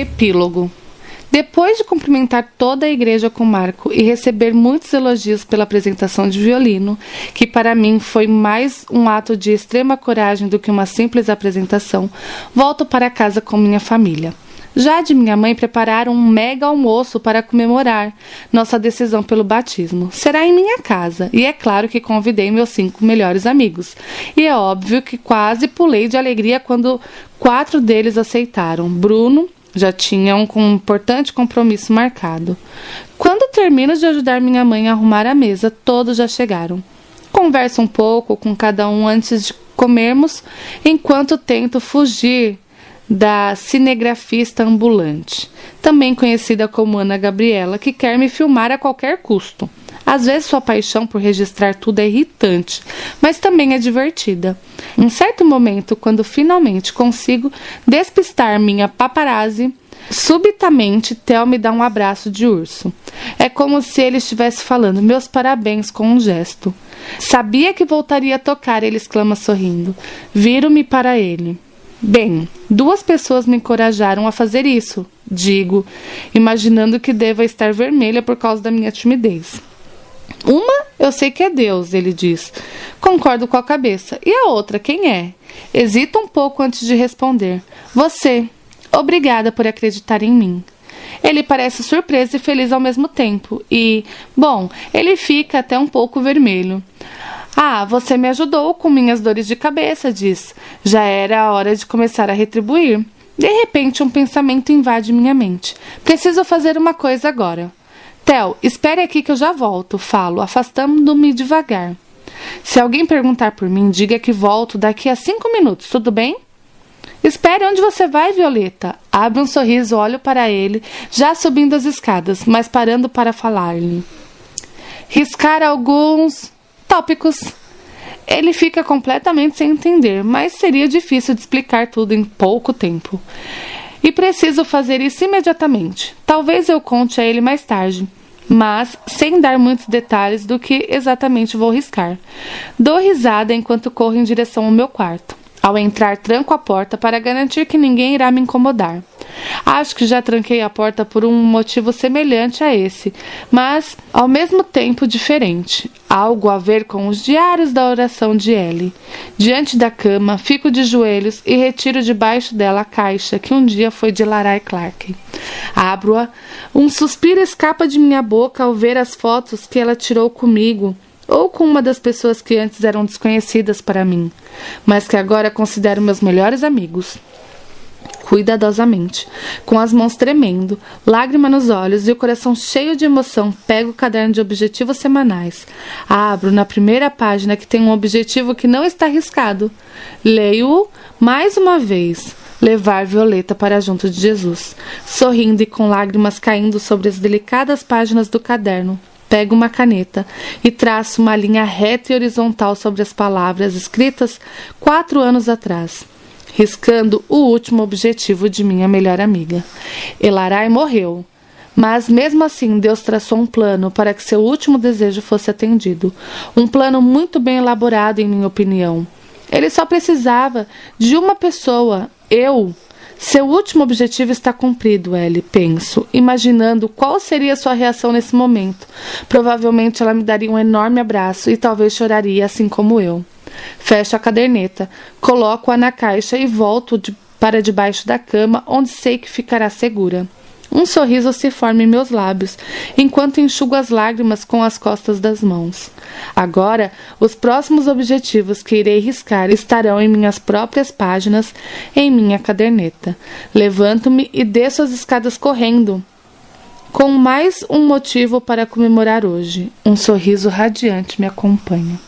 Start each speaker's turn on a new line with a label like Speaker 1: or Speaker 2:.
Speaker 1: Epílogo depois de cumprimentar toda a igreja com Marco e receber muitos elogios pela apresentação de violino, que para mim foi mais um ato de extrema coragem do que uma simples apresentação, volto para casa com minha família. Já de minha mãe prepararam um mega almoço para comemorar nossa decisão pelo batismo. Será em minha casa, e é claro que convidei meus cinco melhores amigos. E é óbvio que quase pulei de alegria quando quatro deles aceitaram: Bruno, já tinha um, importante compromisso marcado. Quando termino de ajudar minha mãe a arrumar a mesa, todos já chegaram. Converso um pouco com cada um antes de comermos, enquanto tento fugir da cinegrafista ambulante, também conhecida como Ana Gabriela, que quer me filmar a qualquer custo. Às vezes sua paixão por registrar tudo é irritante, mas também é divertida. Em certo momento, quando finalmente consigo despistar minha paparazzi, subitamente Theo me dá um abraço de urso. É como se ele estivesse falando meus parabéns com um gesto. Sabia que voltaria a tocar, ele exclama sorrindo. Viro-me para ele. Bem, duas pessoas me encorajaram a fazer isso, digo, imaginando que deva estar vermelha por causa da minha timidez. Uma eu sei que é Deus, ele diz. Concordo com a cabeça. E a outra, quem é? Hesita um pouco antes de responder. Você. Obrigada por acreditar em mim. Ele parece surpreso e feliz ao mesmo tempo. E, bom, ele fica até um pouco vermelho. Ah, você me ajudou com minhas dores de cabeça, diz. Já era a hora de começar a retribuir. De repente, um pensamento invade minha mente. Preciso fazer uma coisa agora. Theo, espere aqui que eu já volto, falo, afastando-me devagar. Se alguém perguntar por mim, diga que volto daqui a cinco minutos, tudo bem? Espere onde você vai, Violeta. Abre um sorriso, olho para ele, já subindo as escadas, mas parando para falar-lhe. Riscar alguns tópicos. Ele fica completamente sem entender, mas seria difícil de explicar tudo em pouco tempo. E preciso fazer isso imediatamente. Talvez eu conte a ele mais tarde mas sem dar muitos detalhes do que exatamente vou riscar. Dou risada enquanto corro em direção ao meu quarto. Ao entrar, tranco a porta para garantir que ninguém irá me incomodar. Acho que já tranquei a porta por um motivo semelhante a esse, mas ao mesmo tempo diferente. Algo a ver com os diários da oração de Ellie. Diante da cama, fico de joelhos e retiro debaixo dela a caixa que um dia foi de Larai Clark. Abro-a. Um suspiro escapa de minha boca ao ver as fotos que ela tirou comigo ou com uma das pessoas que antes eram desconhecidas para mim, mas que agora considero meus melhores amigos. Cuidadosamente, com as mãos tremendo, lágrima nos olhos e o coração cheio de emoção, pego o caderno de objetivos semanais. Abro na primeira página que tem um objetivo que não está arriscado. Leio-o mais uma vez levar Violeta para junto de Jesus, sorrindo e com lágrimas caindo sobre as delicadas páginas do caderno. Pego uma caneta e traço uma linha reta e horizontal sobre as palavras escritas quatro anos atrás, riscando o último objetivo de minha melhor amiga. Elarai morreu. Mas mesmo assim, Deus traçou um plano para que seu último desejo fosse atendido. Um plano muito bem elaborado, em minha opinião. Ele só precisava de uma pessoa, eu, seu último objetivo está cumprido, Ellie, penso, imaginando qual seria sua reação nesse momento. Provavelmente ela me daria um enorme abraço e talvez choraria assim como eu. Fecho a caderneta, coloco-a na caixa e volto de, para debaixo da cama, onde sei que ficará segura. Um sorriso se forma em meus lábios, enquanto enxugo as lágrimas com as costas das mãos. Agora, os próximos objetivos que irei riscar estarão em minhas próprias páginas, em minha caderneta. Levanto-me e desço as escadas correndo, com mais um motivo para comemorar hoje. Um sorriso radiante me acompanha.